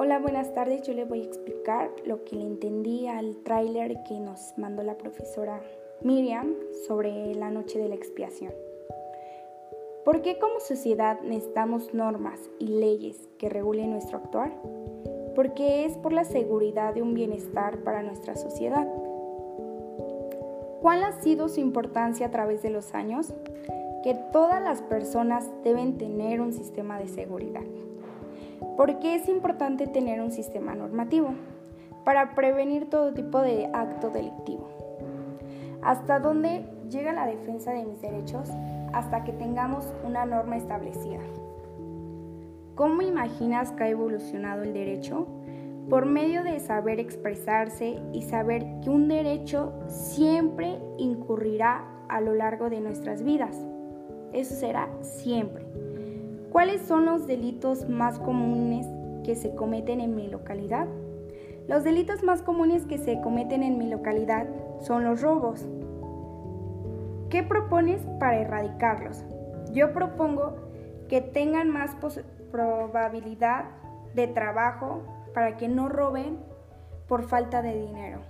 Hola, buenas tardes. Yo le voy a explicar lo que le entendí al tráiler que nos mandó la profesora Miriam sobre la noche de la expiación. ¿Por qué como sociedad necesitamos normas y leyes que regulen nuestro actuar? Porque es por la seguridad de un bienestar para nuestra sociedad. ¿Cuál ha sido su importancia a través de los años? Que todas las personas deben tener un sistema de seguridad. ¿Por qué es importante tener un sistema normativo? Para prevenir todo tipo de acto delictivo. ¿Hasta dónde llega la defensa de mis derechos? Hasta que tengamos una norma establecida. ¿Cómo imaginas que ha evolucionado el derecho? Por medio de saber expresarse y saber que un derecho siempre incurrirá a lo largo de nuestras vidas. Eso será siempre. ¿Cuáles son los delitos más comunes que se cometen en mi localidad? Los delitos más comunes que se cometen en mi localidad son los robos. ¿Qué propones para erradicarlos? Yo propongo que tengan más probabilidad de trabajo para que no roben por falta de dinero.